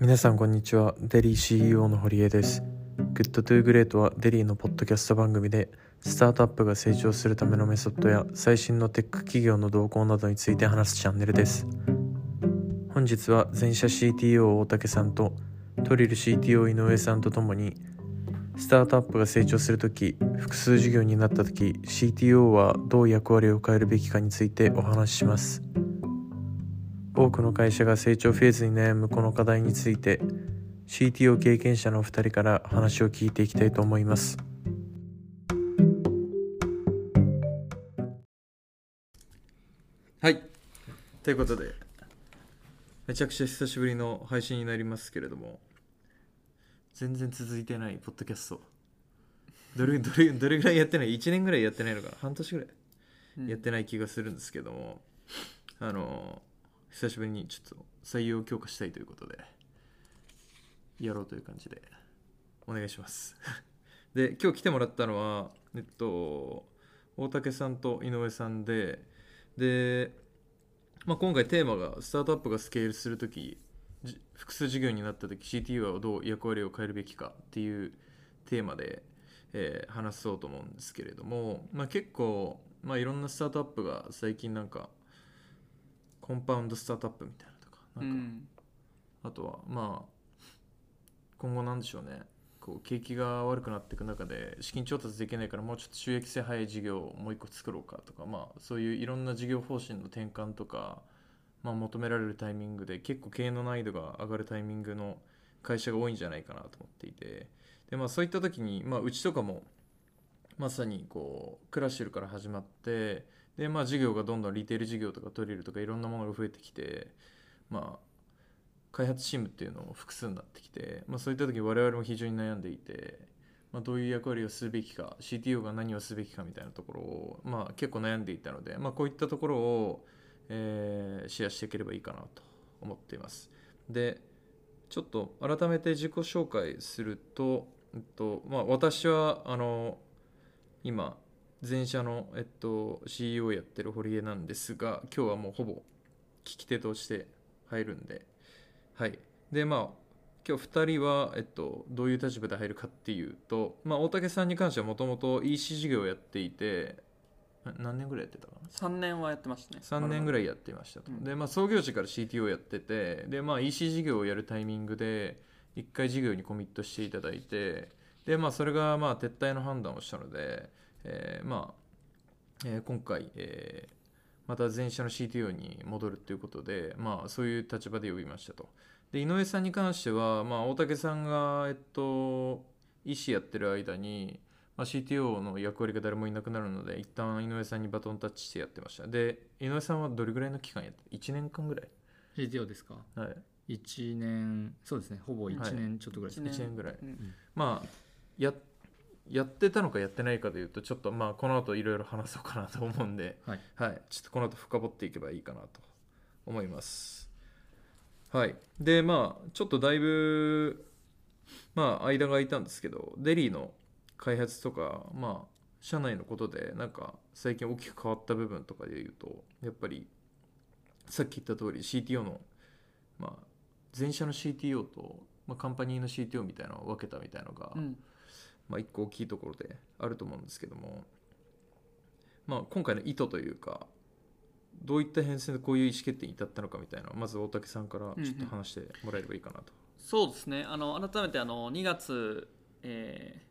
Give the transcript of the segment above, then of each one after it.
皆さんこんにちは。デリー CEO の堀江です。Good to Great はデリーのポッドキャスト番組でスタートアップが成長するためのメソッドや最新のテック企業の動向などについて話すチャンネルです。本日は全社 CTO 大竹さんとトリル CTO 井上さんとともにスタートアップが成長するとき複数事業になったとき CTO はどう役割を変えるべきかについてお話しします。多くの会社が成長フェーズに悩むこの課題について CTO 経験者のお二人から話を聞いていきたいと思います。はい。ということでめちゃくちゃ久しぶりの配信になりますけれども全然続いてないポッドキャスト。どれ どれどれぐらいやってない ?1 年ぐらいやってないのかな？半年ぐらいやってない気がするんですけども、あの久しぶりにちょっと採用強化したいということでやろうという感じでお願いします。で今日来てもらったのはえっと大竹さんと井上さんでで、まあ、今回テーマがスタートアップがスケールするとき複数事業になった時 CTO はどう役割を変えるべきかっていうテーマで、えー、話そうと思うんですけれども、まあ、結構、まあ、いろんなスタートアップが最近なんかコンパウンドスタートアップみたいなとかなんか、あとはまあ今後なんでしょうね。こう景気が悪くなっていく中で資金調達できないからもうちょっと収益性早い事業をもう一個作ろうかとかまあそういういろんな事業方針の転換とか、まあ、求められるタイミングで結構経営の難易度が上がるタイミングの会社が多いんじゃないかなと思っていて。で、まあ、そういった時に、まあ、うちとかもまさにこうクラシルから始まってでまあ事業がどんどんリテール事業とかトリルとかいろんなものが増えてきてまあ開発チームっていうのも複数になってきて、まあ、そういった時我々も非常に悩んでいて、まあ、どういう役割をするべきか CTO が何をすべきかみたいなところを、まあ、結構悩んでいたので、まあ、こういったところを、えー、シェアしていければいいかなと思っています。でちょっと改めて自己紹介すると、えっとまあ、私はあの今前社の、えっと、CEO やってる堀江なんですが今日はもうほぼ聞き手として入るんで。はい。でまあ今日2人は、えっと、どういう立場で入るかっていうと、まあ、大竹さんに関してはもともと EC 事業をやっていて何年ぐらいやってたかな？3年はやってましたね。3年ぐらいやってましたと、うん、で、まあ、創業時から CTO やっててで、まあ、EC 事業をやるタイミングで1回事業にコミットしていただいてで、まあ、それがまあ撤退の判断をしたのでえー、まあ、えー、今回、えー、また前社の CTO に戻るということで、まあ、そういう立場で呼びましたと。で井上さんに関しては、まあ、大竹さんが、えっと、医師やってる間に、まあ、CTO の役割が誰もいなくなるので一旦井上さんにバトンタッチしてやってました。で井上さんはどれぐらいの期間やって1年間ぐらい？CTO ですか？はい。1年そうですね。ほぼ1年ちょっとぐらいです、ね、1年ぐらい、うん、まあやっやってたのかやってないかでいうとちょっとまあこの後いろいろ話そうかなと思うんで、はい、はい、ちょっとこの後深掘っていけばいいかなと思います。はい。でまあちょっとだいぶまあ間が空いたんですけどデリーの開発とかまあ社内のことでなんか最近大きく変わった部分とかでいうとやっぱりさっき言った通り CTO のまあ前社の CTO と、まあ、カンパニーの CTO みたいなのを分けたみたいなのが、うんまあ、一個大きいところであると思うんですけども、まあ、今回の意図というかどういった編成でこういう意思決定に至ったのかみたいなまず大竹さんからちょっと話してもらえればいいかなと。うんうん、そうですねあの改めてあの2月、え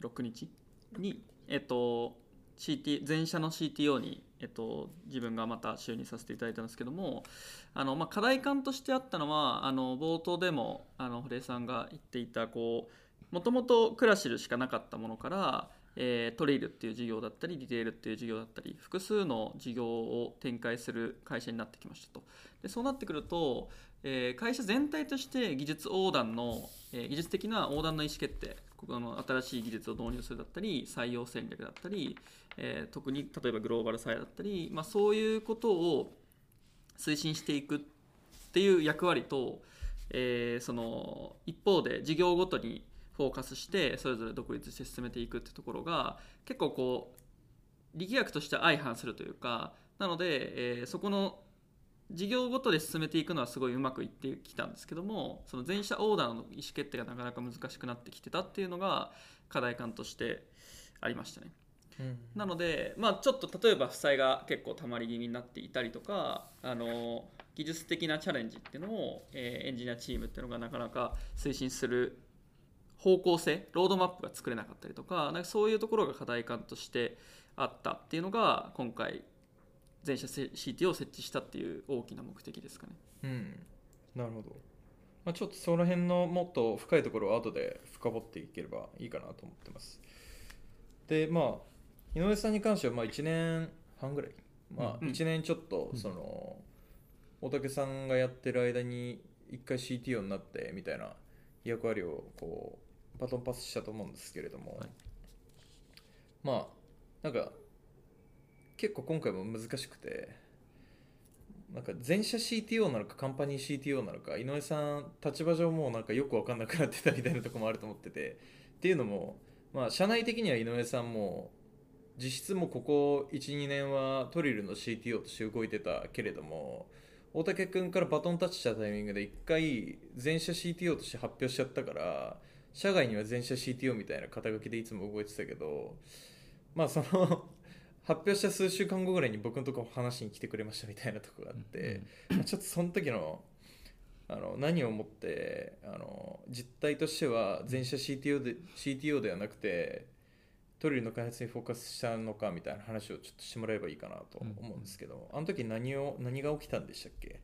ー、6日に、えっと CT、前社の CTO に、えっと、自分がまた就任させていただいたんですけどもあの、まあ、課題感としてあったのはあの冒頭でもあの堀江さんが言っていたこうもともとクラシルしかなかったものから、えー、トレイルっていう事業だったりリテールっていう事業だったり複数の事業を展開する会社になってきましたと。でそうなってくると、えー、会社全体として技術横断の、えー、技術的な横断の意思決定ここの新しい技術を導入するだったり採用戦略だったり、えー、特に例えばグローバルサイだったり、まあ、そういうことを推進していくっていう役割と、えー、その一方で事業ごとにフォーカスしてそれぞれ独立して進めていくってところが結構こう力学として相反するというかなので、えー、そこの事業ごとで進めていくのはすごいうまくいってきたんですけどもその全社オーダーの意思決定がなかなか難しくなってきてたっていうのが課題感としてありましたね。なので、まあ、ちょっと例えば負債が結構たまり気味になっていたりとかあの技術的なチャレンジっていうのを、えーエンジニアチームっていうのがなかなか推進する方向性ロードマップが作れなかったりとかなんかそういうところが課題感としてあったっていうのが今回全社 CT を設置したっていう大きな目的ですかね。うん。なるほど、まあ、ちょっとその辺のもっと深いところを後で深掘っていければいいかなと思ってます。でまあ井上さんに関してはまあ1年半ぐらい。まあうん。1年ちょっとその、大竹さんがやってる間に1回 CTO になってみたいな役割をこうバトンパスしたと思うんですけれども、はい。まあなんか結構今回も難しくてなんか全社 CTO なのかカンパニー CTO なのか井上さん立場上もうなんかよく分かんなくなってたみたいなところもあると思っててっていうのもまあ社内的には井上さんも実質もうここ12年はトリルの CTO として動いてたけれども大竹君からバトンタッチしたタイミングで一回全社 CTO として発表しちゃったから社外には全社 CTO みたいな肩書きでいつも動いてたけどまあその 発表した数週間後ぐらいに僕のとこ話に来てくれましたみたいなとこがあって、まあちょっとその時のあの何を思ってあの実態としては全社 CTO で CTO ではなくてトリルの開発にフォーカスしたのかみたいな話をちょっとしてもらえばいいかなと思うんですけど、あの時何を何が起きたんでしたっけ？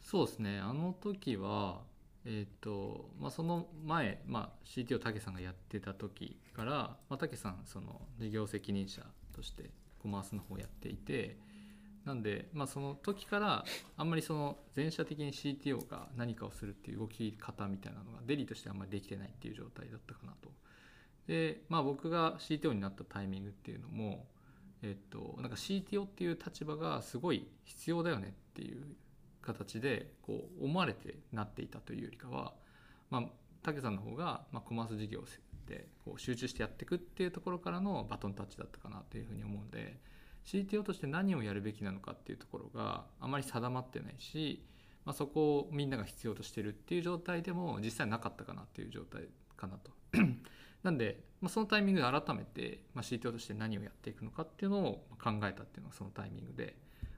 そうですね。あの時はえっ、とまあその前、まあ、CTO 武さんがやってた時から、まあ、武さんその事業責任者としてコマースの方をやっていてなんで、まあ、その時からあんまりその全社的に CTO が何かをするっていう動き方みたいなのがデリーとしてあんまりできてないっていう状態だったかなと。で、まあ、僕が CTO になったタイミングっていうのも、えっと、なんか CTO っていう立場がすごい必要だよねっていう形でこう思われてなっていたというよりかは、まあ、武さんの方が、ま、コマース事業でこう集中してやっていくっていうところからのバトンタッチだったかなというふうに思うので CTO として何をやるべきなのかっていうところがあまり定まってないし、まあ、そこをみんなが必要としてるっていう状態でも実際なかったかなっていう状態かなと。なんで、まあ、そのタイミングで改めて、まあ、CTO として何をやっていくのかっていうのを考えたっていうのがそのタイミングで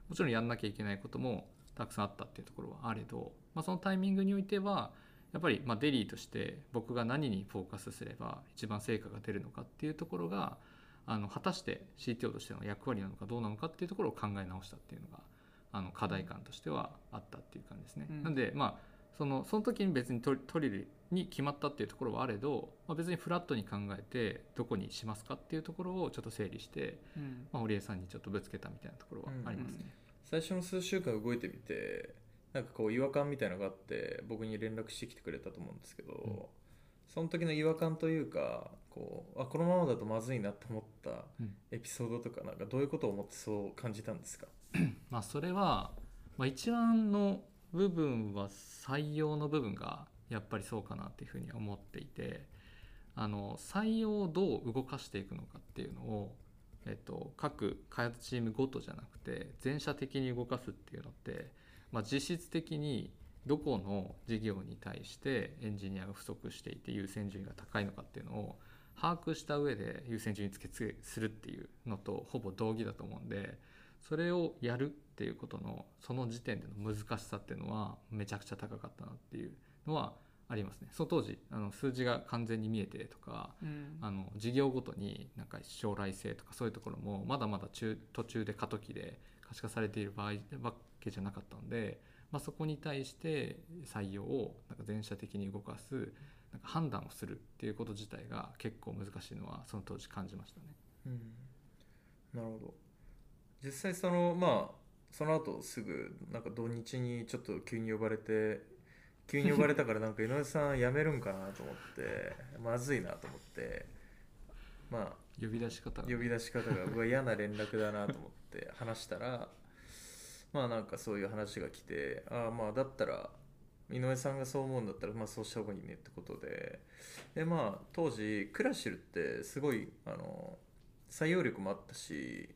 もちろんやんなきゃいけないこともたくさんあったっていうところはあれど、まあ、そのタイミングにおいてはやっぱりまあデリーとして僕が何にフォーカスすれば一番成果が出るのかっていうところがあの果たして CTO としての役割なのかどうなのかっていうところを考え直したっていうのがあの課題感としてはあったっていう感じですね。うんなんでまあそのその時に別にトリルに決まったっていうところはあれど、まあ、別にフラットに考えてどこにしますかっていうところをちょっと整理して、うんまあ、堀江さんにちょっとぶつけたみたいなところはありますね。最初の数週間動いてみてなんかこう違和感みたいなのがあって僕に連絡してきてくれたと思うんですけど、ん。その時の違和感というかこうあこのままだとまずいなと思ったうん。エピソードとかなんかどういうことを思ってそう感じたんですか、まあ、それは、まあ、一番の部分は採用の部分がやっぱりそうかなっていうふうに思っていてあの採用をどう動かしていくのかっていうのを、えっと、各開発チームごとじゃなくて全社的に動かすっていうのって、まあ、実質的にどこの事業に対してエンジニアが不足していて優先順位が高いのかっていうのを把握した上で優先順位付け付けするっていうのとほぼ同義だと思うんでそれをやるっていうことのその時点での難しさっていうのはめちゃくちゃ高かったなっていうのはありますね。その当時あの数字が完全に見えてとかうんあの事業ごとになんか将来性とかそういうところもまだまだ中途中で過渡期で可視化されている場合わけじゃなかったので、まあ、そこに対して採用をなんか全社的に動かすなんか判断をするっていうこと自体が結構難しいのはその当時感じましたね。なるほど実際そのまあその後すぐなんか土日にちょっと急に呼ばれて急に呼ばれたからなんか井上さん辞めるんかなと思ってまずいなと思ってまあ呼び出し方が。呼び出し方がうわ嫌な連絡だなと思って話したらまあなんかそういう話が来てああまあだったら井上さんがそう思うんだったらまあそうした方がいいねってことででまあ当時クラシルってすごいあの採用力もあったし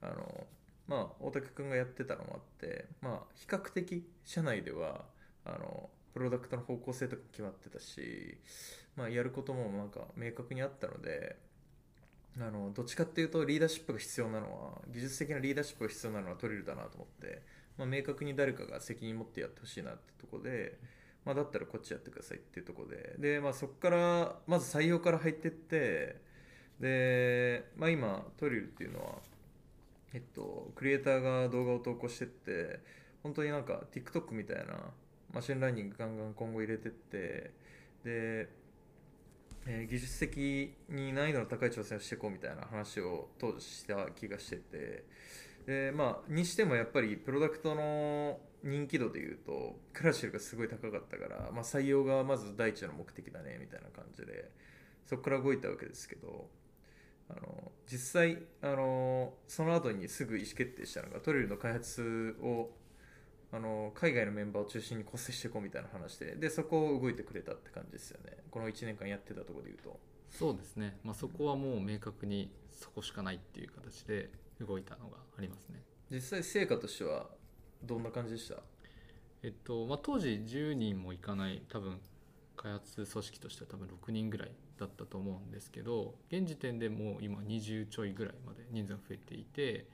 あのまあ大竹君がやってたのもあってまあ比較的社内ではあのプロダクトの方向性とか決まってたし、まあ、やることもなんか明確にあったのであのどっちかっていうとリーダーシップが必要なのは技術的なリーダーシップが必要なのはトリルだなと思って、まあ、明確に誰かが責任持ってやってほしいなってとこで、まあ、だったらこっちやってくださいっていうとこで。で、まあ、そこからまず採用から入ってってで、まあ、今トリルっていうのは、えっと、クリエイターが動画を投稿してって本当になんか TikTok みたいなマシンラーニングガンガン今後入れてってで、えー技術的に難易度の高い挑戦をしていこうみたいな話を当時した気がしててでまあにしてもやっぱりプロダクトの人気度でいうとクラシルがすごい高かったから、まあ、採用がまず第一の目的だねみたいな感じでそこから動いたわけですけどあの実際あのその後にすぐ意思決定したのが TRILL の開発をあの海外のメンバーを中心に構成していこうみたいな話ででそこを動いてくれたって感じですよね。この1年間やってたところでいうと。そうですね、まあ、そこはもう明確にそこしかないっていう形で動いたのがありますね。実際成果としてはどんな感じでした？えっとまあ、当時10人もいかない多分開発組織としては多分6人ぐらいだったと思うんですけど現時点でもう今20ちょいぐらいまで人数が増えていて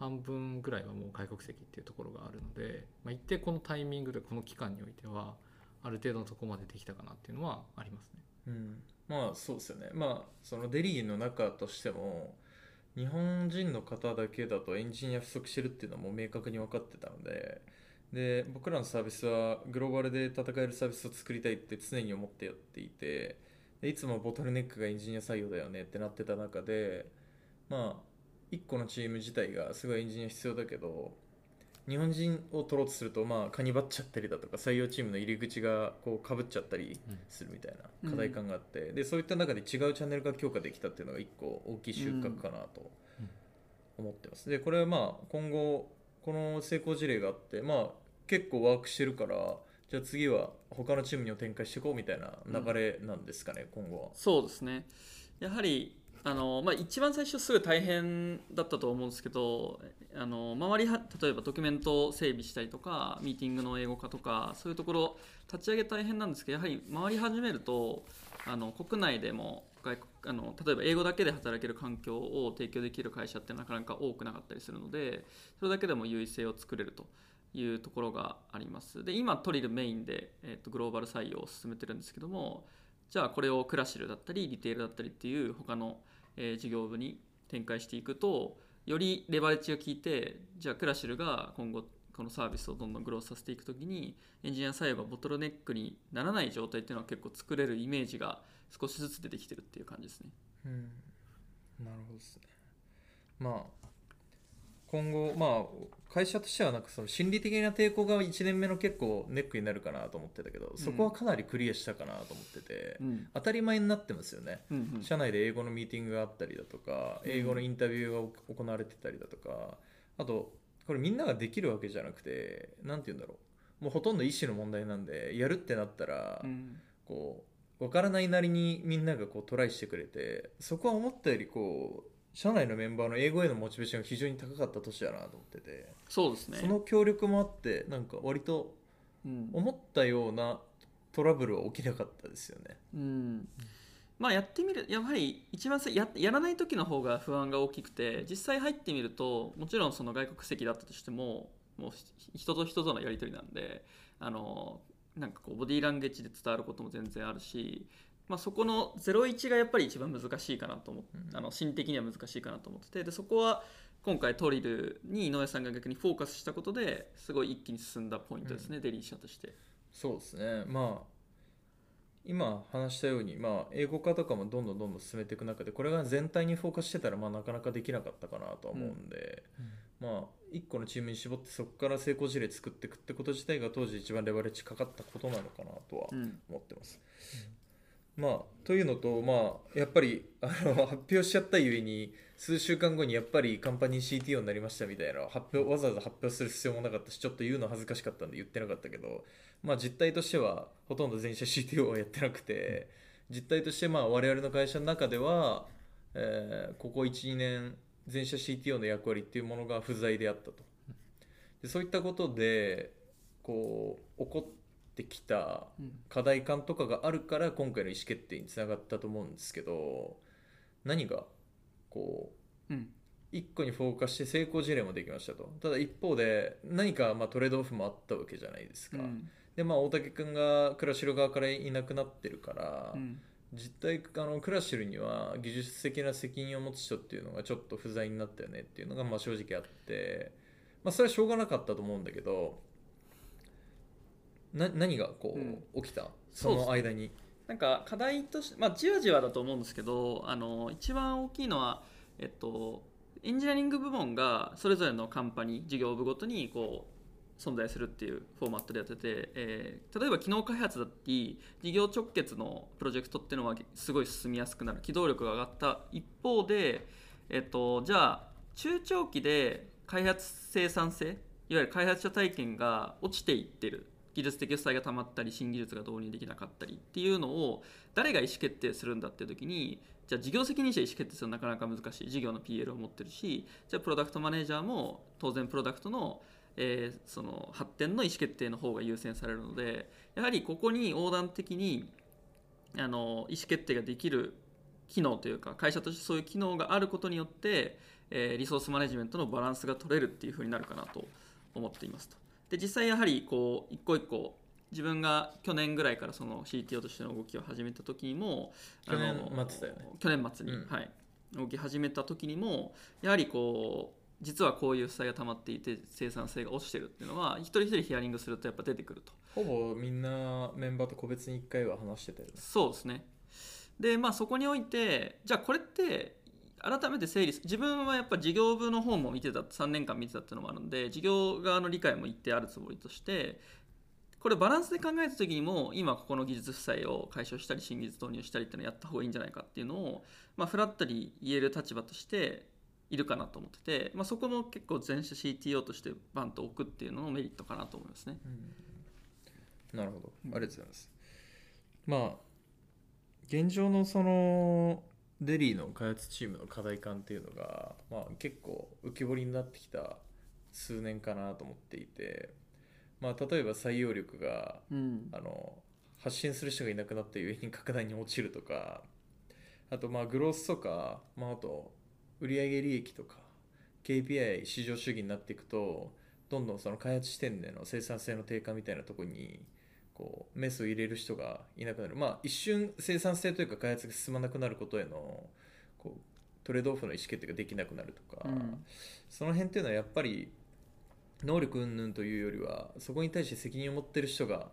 半分ぐらいはもう外国籍っていうところがあるので、まあ、一定このタイミングでこの期間においてはある程度のとこまでできたかなっていうのはありますね。うん、まあそうですよねまあそのデリーの中としても日本人の方だけだとエンジニア不足してるっていうのはもう明確に分かってたのでで僕らのサービスはグローバルで戦えるサービスを作りたいって常に思ってやっていていつもボトルネックがエンジニア採用だよねってなってた中でまあ1個のチーム自体がすごいエンジニア必要だけど日本人を取ろうとするとまあカニバっちゃったりだとか採用チームの入り口がこうかぶっちゃったりするみたいな課題感があって、でそういった中で違うチャンネルが強化できたっていうのが一個大きい収穫かなと思ってます、でこれはまあ今後この成功事例があってまあ結構ワークしてるからじゃあ次は他のチームにも展開していこうみたいな流れなんですかね、今後は。そうですね。やはりあの、まあ、一番最初すごい大変だったと思うんですけどあの周りは例えばドキュメント整備したりとかミーティングの英語化とかそういうところ立ち上げ大変なんですけどやはり回り始めるとあの国内でも外国あの例えば英語だけで働ける環境を提供できる会社ってなかなか多くなかったりするのでそれだけでも優位性を作れるというところがあります。で今トリルメインで、えー、とグローバル採用を進めてるんですけどもじゃあこれをクラシルだったりリテールだったりっていう他の、えー事業部に展開していくとよりレバレッジが効いてじゃあクラシルが今後このサービスをどんどんグロースさせていくときにエンジニア採用がボトルネックにならない状態っていうのは結構作れるイメージが少しずつ出てきてるっていう感じですね。うんなるほどですねまあ今後まあ会社としてはなんかその心理的な抵抗が1年目の結構ネックになるかなと思ってたけどそこはかなりクリアしたかなと思ってて、うん。当たり前になってますよね。うんうん。社内で英語のミーティングがあったりだとか英語のインタビューが行われてたりだとかあとこれみんなができるわけじゃなくて何て言うんだろう。もうほとんど意思の問題なんでやるってなったら、うん。こう分からないなりにみんながこうトライしてくれてそこは思ったよりこう社内のメンバーの英語へのモチベーションが非常に高かった年だなと思ってて、そうですね。その協力もあってなんか割とうん。思ったようなトラブルは起きなかったですよね。うん。まあやってみるやはり一番さややらない時の方が不安が大きくて実際入ってみるともちろんその外国籍だったとしてももうひ人と人とのやり取りなんであのなんかこうボディーランゲージで伝わることも全然あるし、まあ、そこの01がやっぱり一番難しいかなと思って、うん。あの心理的には難しいかなと思っててでそこは今回トリルに井上さんが逆にフォーカスしたことですごい一気に進んだポイントですね、デリー社として。そうですね。まあ今話したように、まあ、英語化とかもどんどんどんどん進めていく中でこれが全体にフォーカスしてたら、まあ、なかなかできなかったかなとは思うんで、まあ1個のチームに絞ってそこから成功事例作っていくってこと自体が当時一番レバレッジかかったことなのかなとはうん。思ってます。まあ、というのと、まあ、やっぱりあの発表しちゃったゆえに数週間後にやっぱりカンパニー CTO になりましたみたいな発表 わざわざ発表する必要もなかったしちょっと言うの恥ずかしかったんで言ってなかったけど、まあ、実態としてはほとんど全社 CTO はやってなくて実態としてまあ我々の会社の中では、えーここ12年全社 CTO の役割っていうものが不在であったと。でそういったことでこう起こってきたうん。課題感とかがあるから今回の意思決定につながったと思うんですけど何がこううん。一個にフォーカスして成功事例もできましたと。ただ一方で何かまあトレードオフもあったわけじゃないですか、うん。でまあ大竹君がクラシル側からいなくなってるから、うん。実態あのクラシルには技術的な責任を持つ人っていうのがちょっと不在になったよねっていうのがまあ正直あって、まあ、それはしょうがなかったと思うんだけどな何がこう、起きた？その間に。なんか課題として、まあ、じわじわだと思うんですけどあの一番大きいのは、えっと、エンジニアリング部門がそれぞれのカンパニー事業部ごとにこう存在するっていうフォーマットでやってて、えー例えば機能開発だったり事業直結のプロジェクトっていうのはすごい進みやすくなる。機動力が上がった一方で、えっと、じゃあ中長期で開発生産性いわゆる開発者体験が落ちていってる技術的負債がたまったり新技術が導入できなかったりっていうのを誰が意思決定するんだっていう時にじゃあ事業責任者意思決定するのはなかなか難しい事業の PL を持ってるしじゃあプロダクトマネージャーも当然プロダクトの,、えーその発展の意思決定の方が優先されるのでやはりここに横断的にあの意思決定ができる機能というか会社としてそういう機能があることによって、えーリソースマネジメントのバランスが取れるっていうふうになるかなと思っていますと。で実際やはりこう一個一個自分が去年ぐらいからその CTO としての動きを始めた時にも去年末だよね。去年末に、うん。はい、動き始めた時にもやはりこう実はこういう負債が溜まっていて生産性が落ちてるっていうのは一人一人ヒアリングするとやっぱ出てくると。ほぼみんなメンバーと個別に1回は話してたよね。そうですね。でまあそこにおいてじゃあこれって改めて整理自分はやっぱ事業部の方も見てた3年間見てたっていうのもあるので事業側の理解も一定あるつもりとしてこれバランスで考えた時にも今ここの技術負債を解消したり新技術導入したりっていうのをやった方がいいんじゃないかっていうのを、まあ、フラットに言える立場としているかなと思ってて、まあ、そこも結構全社 CTO としてバンと置くっていうののメリットかなと思いますね。なるほど。ありがとうございます、まあ現状のそのデリーの開発チームの課題感っていうのが、まあ、結構浮き彫りになってきた数年かなと思っていて、まあ、例えば採用力がうん。あの発信する人がいなくなったゆえに格段に落ちるとかあとまあグロースとか、まあ、あと売上利益とか KPI 市場主義になっていくとどんどんその開発視点での生産性の低下みたいなところにこうメスを入れる人がいなくなる。まあ一瞬生産性というか開発が進まなくなることへのこうトレードオフの意思決定ができなくなるとか、うん。その辺っていうのはやっぱり能力云々というよりはそこに対して責任を持ってる人が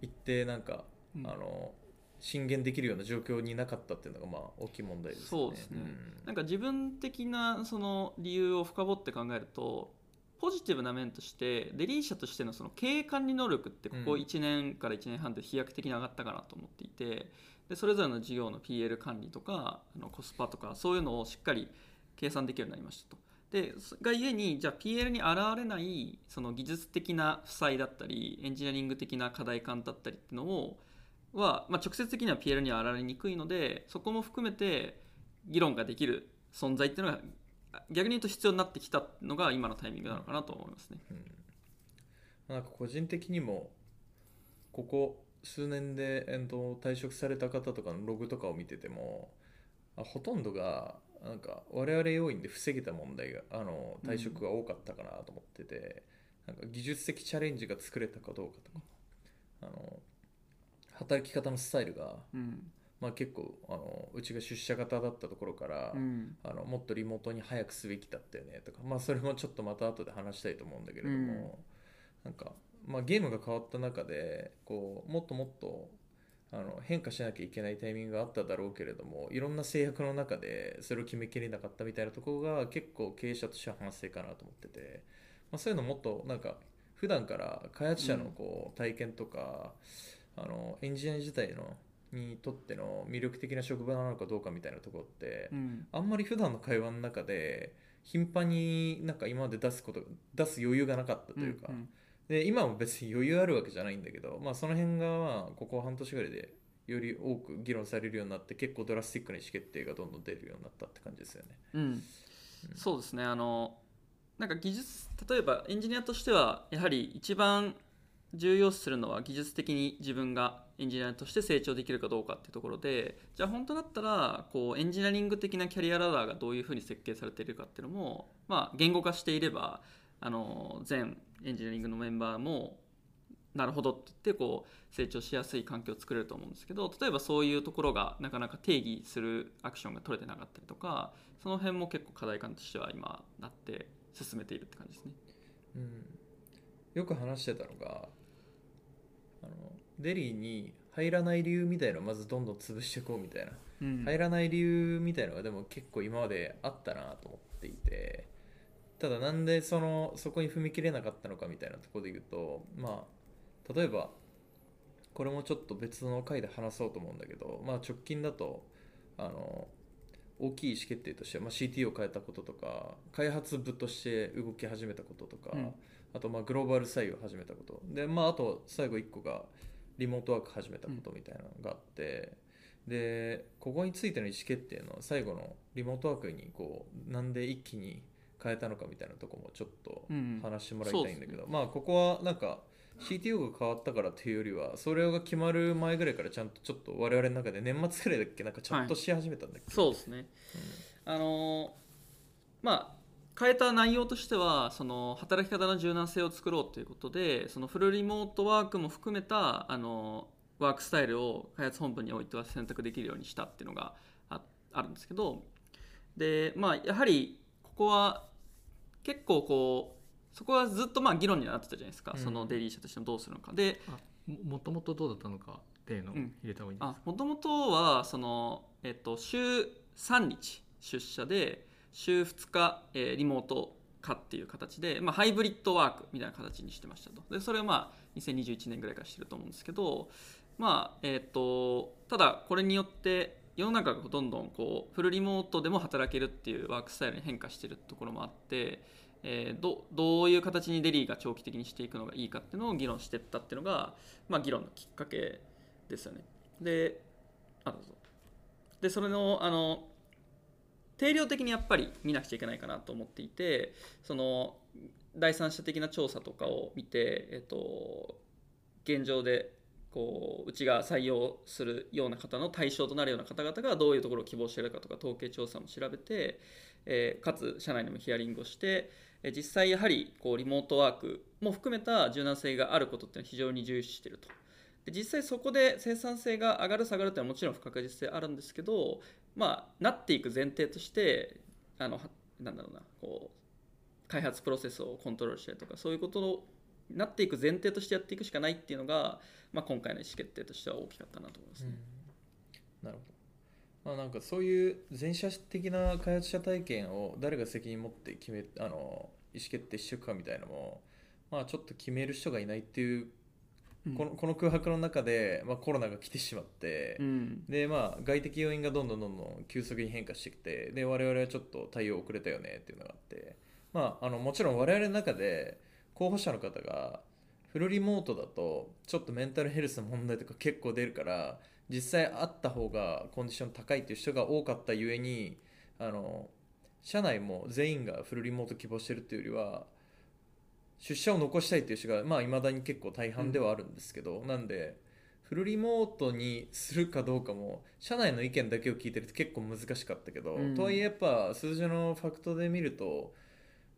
一定なんか、うん。あの進言できるような状況になかったっていうのがまあ大きい問題ですね。そうですね。ん。なんか自分的なその理由を深掘って考えるとポジティブな面としてデリー社としてのその経営管理能力ってここうん1年から1年半で飛躍的に上がったかなと思っていてでそれぞれの事業の PL 管理とかあのコスパとかそういうのをしっかり計算できるようになりましたと。でそがゆえにじゃあ PL に現れないその技術的な負債だったりエンジニアリング的な課題感だったりっていうのをは、まあ、直接的には PL には現れにくいのでそこも含めて議論ができる存在っていうのが逆に言うと必要になってきたのが今のタイミングなのかなと思いますね。うんなんか個人的にもここ数年で、えっと、退職された方とかのログとかを見ててもあほとんどがなんか我々要因で防げた問題があの退職が多かったかなと思ってて、なんか技術的チャレンジが作れたかどうかとかあの働き方のスタイルが、うんまあ、結構あのうちが出社型だったところから、うん。あのもっとリモートに早くすべきだったよねとか、まあ、それもちょっとまた後で話したいと思うんだけれども、なんか、まあ、ゲームが変わった中でこうもっともっとあの変化しなきゃいけないタイミングがあっただろうけれどもいろんな制約の中でそれを決めきれなかったみたいなところが結構経営者としては反省かなと思ってて、まあ、そういうのもっとなんか普段から開発者のこう体験とか、あのエンジニア自体のにとっての魅力的な職場なのかどうかみたいなところって、うん。あんまり普段の会話の中で頻繁になんか今まで出すこと出す余裕がなかったというか、んで今も別に余裕あるわけじゃないんだけど、まあ、その辺がまあここ半年ぐらいでより多く議論されるようになって結構ドラスティックな意思決定がどんどん出るようになったって感じですよね。うん。そうですね。あのなんか技術例えばエンジニアとしてはやはり一番重要視するのは技術的に自分がエンジニアとして成長できるかどうかっていうところでじゃあ本当だったらこうエンジニアリング的なキャリアラダーがどういうふうに設計されているかっていうのも、まあ、言語化していればあの全エンジニアリングのメンバーもなるほどって言ってこう成長しやすい環境を作れると思うんですけど例えばそういうところがなかなか定義するアクションが取れてなかったりとかその辺も結構課題感としては今なって進めているって感じですね。うん、よく話してたのがあのデリーに入らない理由みたいなのをまずどんどん潰していこうみたいな、うん。入らない理由みたいなのがでも結構今まであったなと思っていて。ただなんでそのそこに踏み切れなかったのかみたいなところで言うとまあ例えばこれもちょっと別の回で話そうと思うんだけど、まあ、直近だとあの大きい意思決定としては、まあ、CT を変えたこととか開発部として動き始めたこととか、うん。あとまあグローバル採用を始めたこと。で、まあ、あと最後1個がリモートワーク始めたことみたいなのがあって、でここについての意思決定の最後のリモートワークにこうなんで一気に変えたのかみたいなところもちょっとうん話してもらいたいんだけど、まあここはなんか CTO が変わったからというよりはそれが決まる前ぐらいからちゃんとちょっと我々の中で年末ぐらいだっけなんかちゃんとし始めたんだっけ、そうですね。あのまあ変えた内容としてはその働き方の柔軟性を作ろうということでそのフルリモートワークも含めたあのワークスタイルを開発本部においては選択できるようにしたっていうのがああるんですけどで、まあ、やはりここは結構こうそこはずっとまあ議論になってたじゃないですか、うん。そのデリー社としてのどうするのか。であももともとどうだったのかっていうのをうん。入れた方がいいですか、あもともとはその、えっと、週3日出社で週2日、えーリモート化っていう形で、まあ、ハイブリッドワークみたいな形にしてましたとでそれはまあ2021年ぐらいからしてると思うんですけどまあえっ、とただこれによって世の中がどんどんこうフルリモートでも働けるっていうワークスタイルに変化してるところもあって、えーどどういう形にデリーが長期的にしていくのがいいかっていうのを議論してったっていうのが、まあ、議論のきっかけですよね。であどうぞでそれのあの定量的にやっぱり見なくちゃいけないかなと思っていてその第三者的な調査とかを見て、えっと、現状でこううちが採用するような方の対象となるような方々がどういうところを希望しているかとか統計調査も調べて、えーかつ社内にもヒアリングをして、え実際やはりこうリモートワークも含めた柔軟性があることっていうのは非常に重視していると。で実際そこで生産性が上がる下がるっていうのはもちろん不確実性あるんですけど、まあ、なっていく前提としてあのなんだろうなこう開発プロセスをコントロールしたりとかそういうことをなっていく前提としてやっていくしかないっていうのが、まあ、今回の意思決定としては大きかったなと思いますね。なるほど、まあ、なんかそういう前者的な開発者体験を誰が責任持って決めあの意思決定していくかみたいなのも、まあ、ちょっと決める人がいないっていう、うん。このこの空白の中で、まあ、コロナが来てしまって、うん。でまあ外的要因がどんどんどんどん急速に変化してきてで我々はちょっと対応遅れたよねっていうのがあってまああのもちろん我々の中で候補者の方がフルリモートだとちょっとメンタルヘルスの問題とか結構出るから実際あった方がコンディション高いっていう人が多かったゆえにあの社内も全員がフルリモート希望してるっていうよりは出社を残したいっていう人がまあ未だに結構大半ではあるんですけど、なんでフルリモートにするかどうかも社内の意見だけを聞いてると結構難しかったけど、うん。とはいえやっぱ数字のファクトで見ると、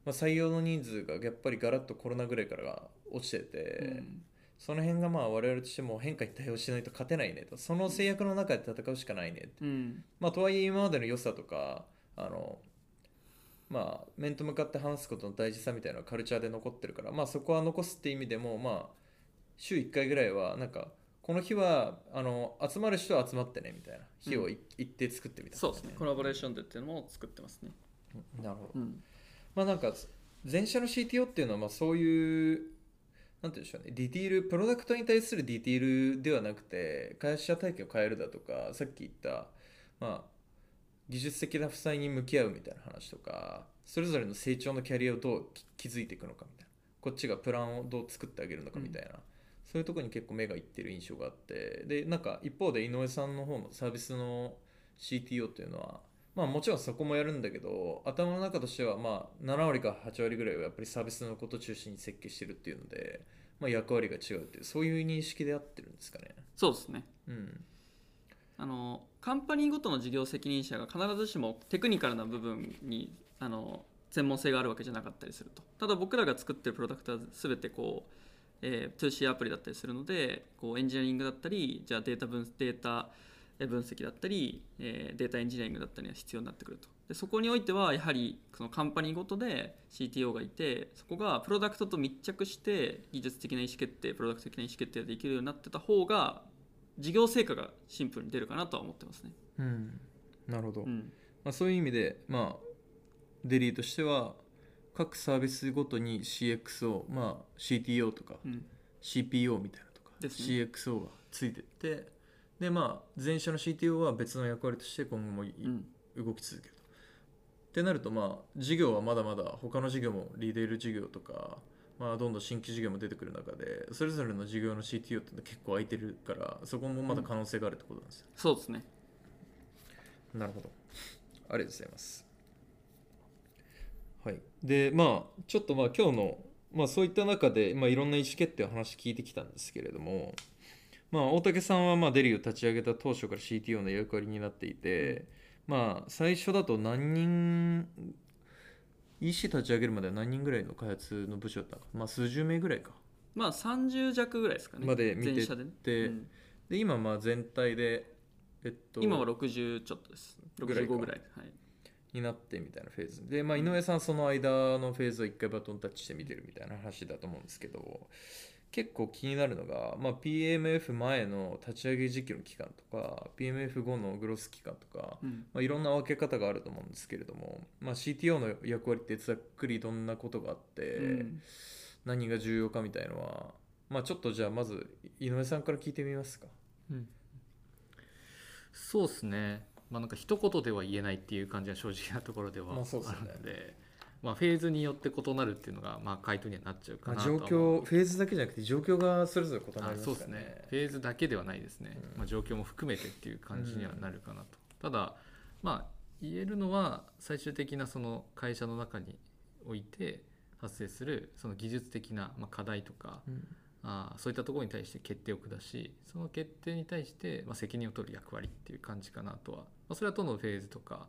まあ、採用の人数がやっぱりガラッとコロナぐらいから落ちてて、うん。その辺がまあ我々としても変化に対応しないと勝てないねとその制約の中で戦うしかないねって。うん。まあ、とはいえ今までの良さとかあの、まあ、面と向かって話すことの大事さみたいなカルチャーで残ってるから、まあ、そこは残すって意味でも、まあ、週1回ぐらいはなんかこの日はあの集まる人は集まってねみたいな日をい一定作ってみたいな。そうですね。コラボレーションでっていうのも作ってますね。うん。なるほど。うん。まあなんか前者の CTO っていうのはまあそういうなんて言うんでしょうね。ディティールプロダクトに対するディティールではなくて開発者体験を変えるだとかさっき言ったまあ技術的な負債に向き合うみたいな話とかそれぞれの成長のキャリアをどうき築いていくのかみたいな。こっちがプランをどう作ってあげるのかみたいな、そういうところに結構目がいってる印象があって。でなんか一方で井上さんの方のサービスの CTO っていうのは、まあもちろんそこもやるんだけど頭の中としてはまあ7割か8割ぐらいはやっぱりサービスのことを中心に設計してるっていうので、まあ、役割が違うっていうそういう認識で合ってるんですかね。そうですね。うんあのカンパニーごとの事業責任者が必ずしもテクニカルな部分にあの専門性があるわけじゃなかったりすると。ただ僕らが作ってるプロダクトは全てこう、えー、2C アプリだったりするのでこうエンジニアリングだったりじゃあデータ分データ分析だったり、えーデータエンジニアリングだったりが必要になってくると。でそこにおいてはやはりそのカンパニーごとで CTO がいてそこがプロダクトと密着して技術的な意思決定プロダクト的な意思決定ができるようになってた方が事業成果がシンプルに出るかなとは思ってますね。うん。なるほど、うん、まあ、そういう意味でまあデリーとしては各サービスごとに CXO、まあ、CTO とかうん。CPO みたいなとか、ね。CXO がついてってでまあ前者の CTO は別の役割として今後も動き続けると。ってなるとまあ事業はまだまだ他の事業もリテール事業とか、まあ、どんどん新規事業も出てくる中でそれぞれの事業の CTO って結構空いてるからそこもまだ可能性があるってことなんですよ。そうですね。なるほど。ありがとうございます。はい。で、まあ、ちょっとまあ今日の、まあそういった中で、まあいろんな意思決定を話聞いてきたんですけれども、まあ大竹さんはまあデリーを立ち上げた当初から CTO の役割になっていて、まあ最初だと何人、EC 立ち上げるまでは何人ぐらいの開発の部署だったのか、まあ数十名ぐらいか。まあ30弱ぐらいですかね。まで見て全社でうんで、今まあ全体で、えっと、今は60ちょっとです。ぐらいか65ぐらい。はい、になってみたいなフェーズで、まあ、井上さんその間のフェーズを一回バトンタッチして見てるみたいな話だと思うんですけど結構気になるのが、まあ、PMF 前の立ち上げ時期の期間とか PMF 後のグロス期間とか、うん。まあ、いろんな分け方があると思うんですけれども、まあ、CTO の役割ってざっくりどんなことがあって、うん。何が重要かみたいのは、まあ、ちょっとじゃあまず井上さんから聞いてみますか。そうですね。まあなんか一言では言えないっていう感じが正直なところではあるまあそうですよねので、まあ、フェーズによって異なるっていうのがまあ回答にはなっちゃうかまあ、なとは状思う。況フェーズだけじゃなくて状況がそれぞれ異なありますそうですね。フェーズだけではないですね、うん。まあ、状況も含めてっていう感じにはなるかなと、ただまあ言えるのは最終的なその会社の中において発生するその技術的なまあ課題とかうん。あーそういったところに対して決定を下しその決定に対してまあ責任を取る役割っていう感じかなとは、まあ、それはどのフェーズとか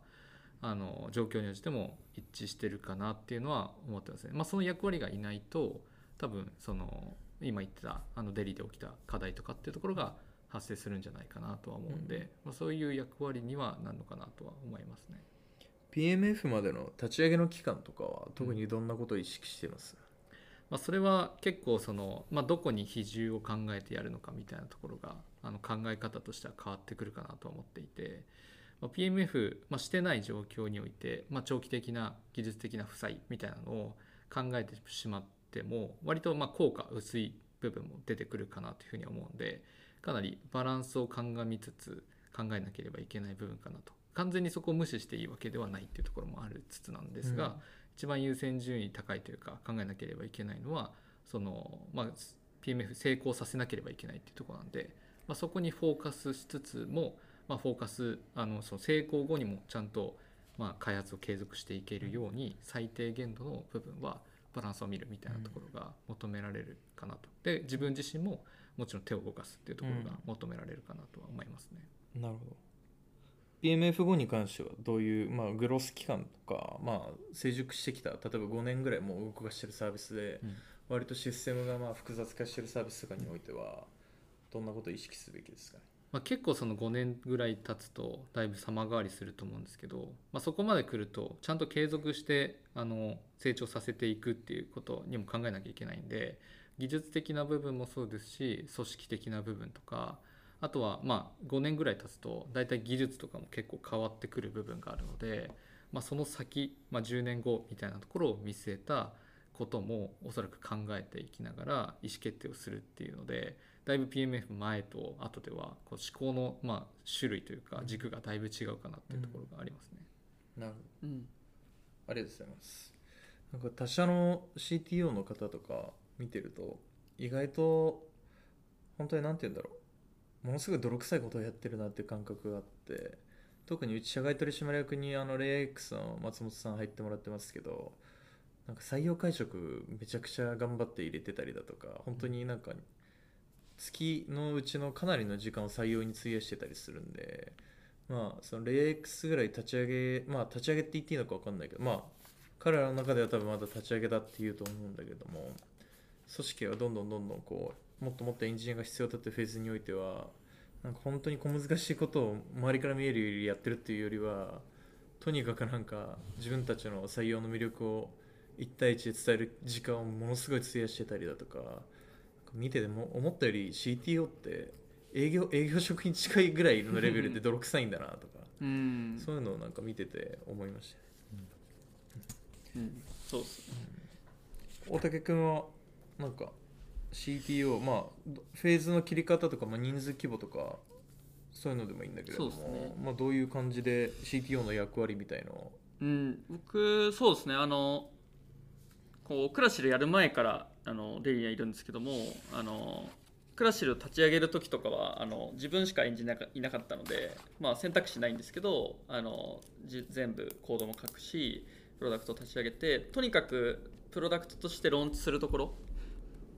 あの状況に応じても一致してるかなっていうのは思ってますね。まあ、その役割がいないと多分その今言ってたあのデリで起きた課題とかっていうところが発生するんじゃないかなとは思うんで、うんまあ、そういう役割にはなるのかなとは思いますね。PMF までの立ち上げの期間とかは特にどんなことを意識してます、まあ、それは結構その、まあ、どこに比重を考えてやるのかみたいなところがあの考え方としては変わってくるかなと思っていて、まあ、PMF、まあ、してない状況において、まあ、長期的な技術的な負債みたいなのを考えてしまっても割とまあ効果薄い部分も出てくるかなというふうに思うんでかなりバランスを鑑みつつ考えなければいけない部分かなと。完全にそこを無視していいわけではないっていうところもあるつつなんですが、うん。一番優先順位高いというか考えなければいけないのはその、まあ、PMF 成功させなければいけないっていうところなんで、まあ、そこにフォーカスしつつも、まあ、フォーカスあのその成功後にもちゃんと、まあ、開発を継続していけるように最低限度の部分はバランスを見るみたいなところが求められるかなと。で自分自身ももちろん手を動かすっていうところが求められるかなとは思いますね。なるほど。PMF 後に関してはどういう、まあ、グロス期間とか、まあ、成熟してきた例えば5年ぐらいもう動かしてるサービスで、うん。割とシステムがまあ複雑化してるサービスとかにおいてはどんなことを意識すべきですかね？まあ、結構その5年ぐらい経つとだいぶ様変わりすると思うんですけど、まあ、そこまで来るとちゃんと継続してあの成長させていくっていうことにも考えなきゃいけないんで技術的な部分もそうですし組織的な部分とかあとはまあ5年ぐらい経つと大体技術とかも結構変わってくる部分があるので、まあ、その先、まあ、10年後みたいなところを見据えたこともおそらく考えていきながら意思決定をするっていうのでだいぶ PMF 前と後ではこう思考のまあ種類というか軸がだいぶ違うかなっていうところがありますね。なるほどうん。ありがとうございますなんか他社の CTO の方とか見てると意外と本当に何て言うんだろう。ものすごい泥臭いことをやってるなっていう感覚があって特にうち社外取締役にあのレイ X の松本さん入ってもらってますけどなんか採用会食めちゃくちゃ頑張って入れてたりだとか本当になんか月のうちのかなりの時間を採用に費やしてたりするんでまあそのレイ X ぐらい立ち上げまあ立ち上げって言っていいのか分かんないけどまあ彼らの中では多分まだ立ち上げだっていうと思うんだけども組織はどんどんどんどんこうもっともっとエンジニアが必要だってフェーズにおいてはなんか本当に小難しいことを周りから見えるよりやってるっていうよりはとにかくなんか自分たちの採用の魅力を1対1で伝える時間をものすごい費やしてたりだとか見てても思ったより CTO って営業営業職に近いぐらいのレベルで泥臭いんだなとかうん。そういうのをなんか見てて思いましたね。うん。そうっすね。大竹君はなんか CTO まあどフェーズの切り方とか、まあ、人数規模とかそういうのでもいいんだけれども、ね。まあ、どういう感じで CTO の役割みたいのを？うん、僕そうですね。あのこうクラシルやる前からあのデリにはいるんですけどもあのクラシルを立ち上げる時とかはあの自分しかエンジニアがいなかったので、まあ、選択肢ないんですけどあの全部コードも書くしプロダクトを立ち上げてとにかくプロダクトとしてローンチするところ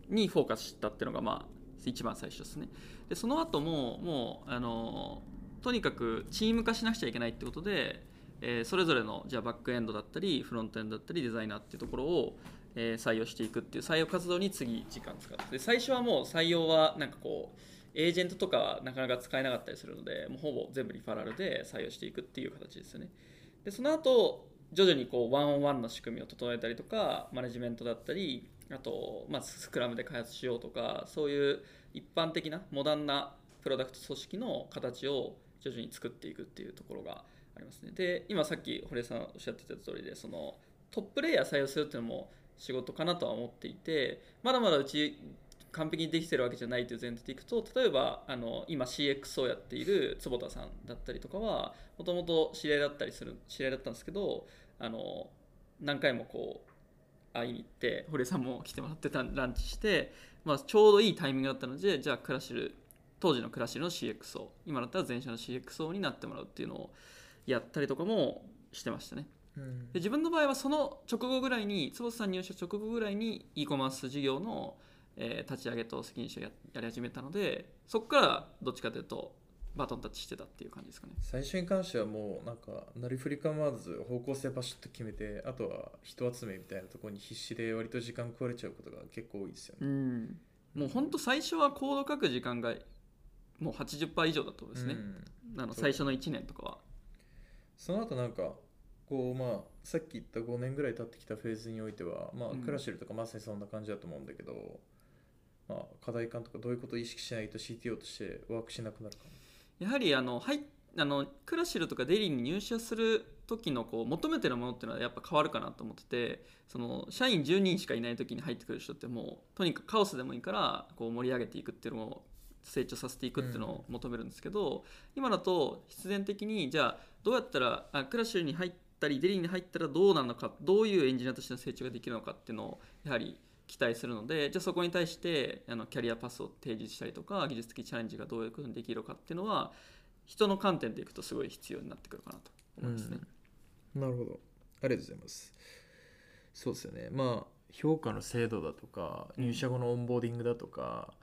にフォーカスしたっていうのがまあ一番最初ですね。でその後ももうあのとにかくチーム化しなくちゃいけないってことで、えーそれぞれのじゃあバックエンドだったりフロントエンドだったりデザイナーっていうところを、え採用していくっていう採用活動に次時間使ってで最初はもう採用はなんかこうエージェントとかはなかなか使えなかったりするのでもうほぼ全部リファラルで採用していくっていう形ですよね。でその後徐々にこうワンオンワンの仕組みを整えたりとかマネジメントだったりあと、まあ、スクラムで開発しようとかそういう一般的なモダンなプロダクト組織の形を徐々に作っていくっていうところがありますね。で今さっき堀江さんおっしゃってた通りでそのトップレイヤー採用するっていうのも仕事かなとは思っていてまだまだうち完璧にできてるわけじゃないという前提でいくと例えばあの今 CX をやっている坪田さんだったりとかはもともと知り合いだったりする知り合いだったんですけどあの何回もこう会いに行って堀江さんも来てもらってたランチして、まあ、ちょうどいいタイミングだったのでじゃあクラシル当時のクラシルの CXO 今だったら前社の CXO になってもらうっていうのをやったりとかもしてましたね。で自分の場合はその直後ぐらいに坪田さん入社直後ぐらいに e コマース事業の、えー立ち上げと責任者をややり始めたのでそこからどっちかというとバトンタッチしてたっていう感じですかね。最初に関してはもうなんかなりふり構わず方向性パシッと決めてあとは人集めみたいなところに必死で割と時間食われちゃうことが結構多いですよね。うん。もう本当最初はコード書く時間がもう80%以上だとですね、うん。あの最初の1年とかは。その後なんかこうまあさっき言った5年ぐらい経ってきたフェーズにおいてはまあうん。クラシルとかまさにそんな感じだと思うんだけど、まあ課題感とかどういうことを意識しないと CTO としてワークしなくなるか。やはりあのはいあのクラシルとかデリーに入社する時のこう求めてるものっていうのはやっぱ変わるかなと思っててその社員10人しかいない時に入ってくる人ってもうとにかくカオスでもいいからこう盛り上げていくっていうのを成長させていくっていうのを求めるんですけど、今だと必然的にじゃあどうやったらあクラシルに入ったりデリーに入ったらどうなのかどういうエンジニアとしての成長ができるのかっていうのをやはり期待するのでじゃあそこに対してあのキャリアパスを提示したりとか技術的チャレンジがどういうことにできるかっていうのは人の観点でいくとすごい必要になってくるかなと思いますね。なるほど。ありがとうございます。そうですよね。まあ評価の制度だとか入社後のオンボーディングだとか、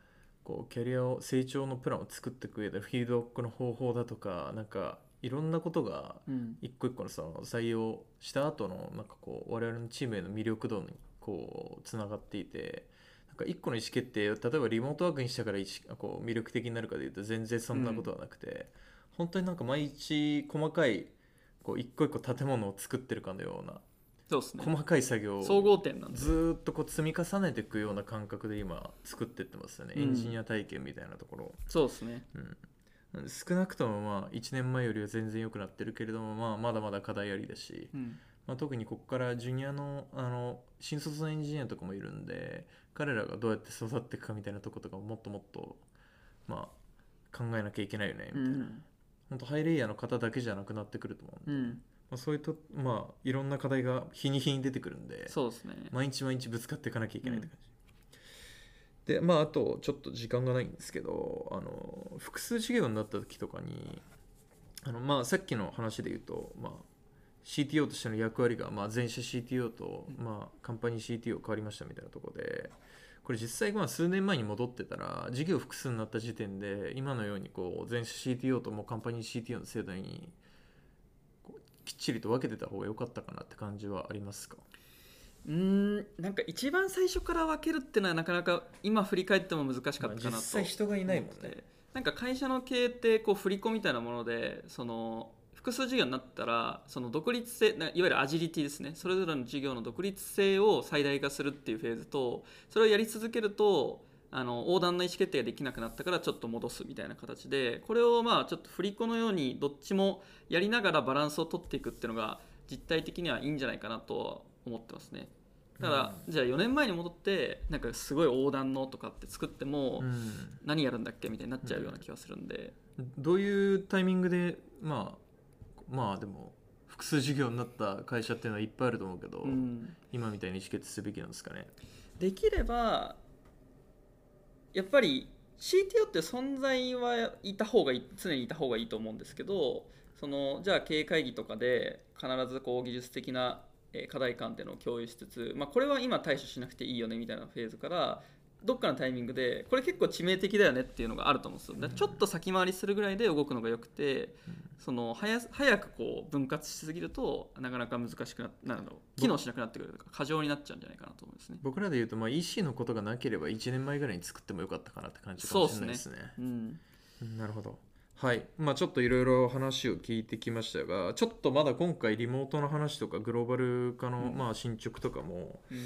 こうキャリアを成長のプランを作っていく上でフィードバックの方法だとかなんかいろんなことがうん。一個一個のその採用した後のなんかこう我々のチームへの魅力度にこうつながっていてなんか一個の意思決定を例えばリモートワークにしたからこう魅力的になるかでいうと全然そんなことはなくて、本当になんか毎日細かいこう一個一個建物を作ってるかのようなそうですね。細かい作業を総合点なんで。ずーっとこう積み重ねていくような感覚で今作っていってますよね、うん。エンジニア体験みたいなところを。そうですね。うん少なくともまあ1年前よりは全然良くなってるけれども、まあ、まだまだ課題ありだし、うん。まあ、特にここからジュニアのあの新卒のエンジニアとかもいるんで彼らがどうやって育っていくかみたいなとことかももっともっと、まあ、考えなきゃいけないよねみたいな、うん。本当ハイレイヤーの方だけじゃなくなってくると思うんで、うん。まあ、そういうと、まあ、いろんな課題が日に日に出てくるんでそうですね。毎日毎日ぶつかっていかなきゃいけないって感じ、でまああとちょっと時間がないんですけどあの複数事業になった時とかにあのまあさっきの話で言うと、まあ、CTO としての役割が、まあ、全社 CTO と、まあ、カンパニー CTO 変わりましたみたいなところでこれ実際まあ数年前に戻ってたら事業複数になった時点で今のようにこう全社 CTO ともカンパニー CTO の制度にきっちりと分けてた方が良かったかなって感じはありますか？うんなんか一番最初から分けるっていうのはなかなか今振り返っても難しかったかなと。実際人がいないもんね。なんか会社の経営ってこう振り子みたいなものでその複数事業になったらその独立性いわゆるアジリティですね。それぞれの事業の独立性を最大化するっていうフェーズとそれをやり続けるとあの横断の意思決定ができなくなったからちょっと戻すみたいな形でこれをまあちょっと振り子のようにどっちもやりながらバランスを取っていくっていうのが実態的にはいいんじゃないかなと思ってますね。ただ、じゃあ4年前に戻ってなんかすごい横断のとかって作っても、うん。何やるんだっけみたいになっちゃうような気がするんで、どういうタイミングでまあまあでも複数事業になった会社っていうのはいっぱいあると思うけど、うん。今みたいに意思決定すべきなんですかね。できればやっぱり CTO って存在はいた方がいい常にいた方がいいと思うんですけどそのじゃあ経営会議とかで必ずこう技術的なえー課題感っていうのを共有しつつ、まあ、これは今対処しなくていいよねみたいなフェーズからどっかのタイミングでこれ結構致命的だよねっていうのがあると思うんですよ、ちょっと先回りするぐらいで動くのがよくて、その早早くこう分割しすぎるとなかなか難しくななんだろう機能しなくなってくるとか過剰になっちゃうんじゃないかなと思うんですね。僕らで言うと、まあ、EC のことがなければ1年前ぐらいに作ってもよかったかなって感じかもしれないですね。うんうん。なるほどはい。まあちょっといろいろ話を聞いてきましたがちょっとまだ今回リモートの話とかグローバル化の、うん。まあ進捗とかもうん。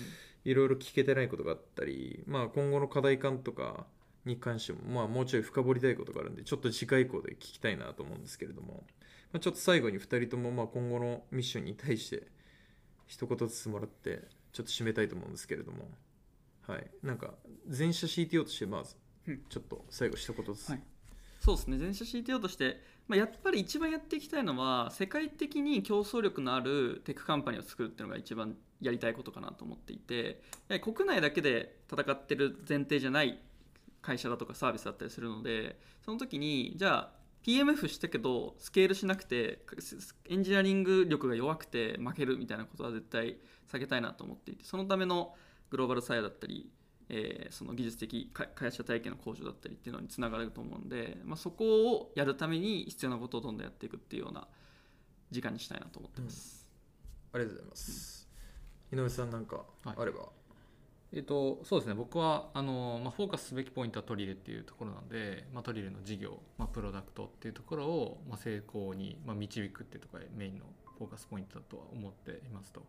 いろいろ聞けてないことがあったり、まあ、今後の課題感とかに関しても、まあ、もうちょい深掘りたいことがあるんでちょっと次回以降で聞きたいなと思うんですけれども、まあ、ちょっと最後に2人ともまあ今後のミッションに対して一言ずつもらってちょっと締めたいと思うんですけれどもはい。なんか全社 CTO としてまずうん。ちょっと最後一言ずつ、はいそうですね。全社 CTO として、まあ、やっぱり一番やっていきたいのは世界的に競争力のあるテックカンパニーを作るっていうのが一番やりたいことかなと思っていて国内だけで戦ってる前提じゃない会社だとかサービスだったりするのでその時にじゃあ PMF したけどスケールしなくてエンジニアリング力が弱くて負けるみたいなことは絶対避けたいなと思っていてそのためのグローバルサイドだったりえーその技術的か会社体系の向上だったりっていうのにつながると思うんで、まあ、そこをやるために必要なことをどんどんやっていくっていうような時間にしたいなと思ってます。ありがとうございます、井上さんなんかはい。あれば、えっと、そうですね。僕はあの、まあ、フォーカスすべきポイントはトリルっていうところなんで、まあ、トリルの事業、まあ、プロダクトっていうところを、まあ、成功に、まあ、導くっていうところがメインのフォーカスポイントだとは思っていますと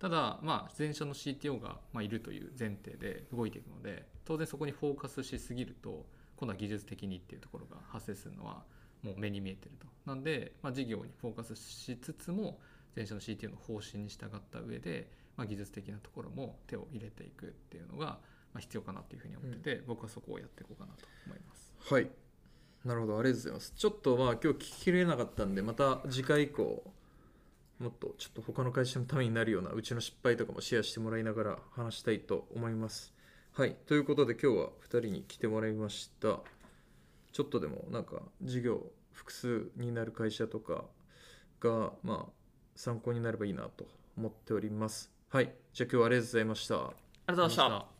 ただ、まあ、前者の CTO が、まあ、いるという前提で動いていくので当然そこにフォーカスしすぎると今度は技術的にっていうところが発生するのはもう目に見えてると。なんで、まあ、事業にフォーカスしつつも前者の CTO の方針に従った上で、まあ、技術的なところも手を入れていくっていうのが、まあ、必要かなっていうふうに思ってて、僕はそこをやっていこうかなと思います。はい。なるほど。ありがとうございます。ちょっとまあ今日聞ききれなかったんでまた次回以降もっとちょっと他の会社のためになるようなうちの失敗とかもシェアしてもらいながら話したいと思います。はい。ということで今日は2人に来てもらいました。ちょっとでもなんか事業複数になる会社とかがまあ参考になればいいなと思っております。はい。じゃあ今日はありがとうございました。ありがとうございました。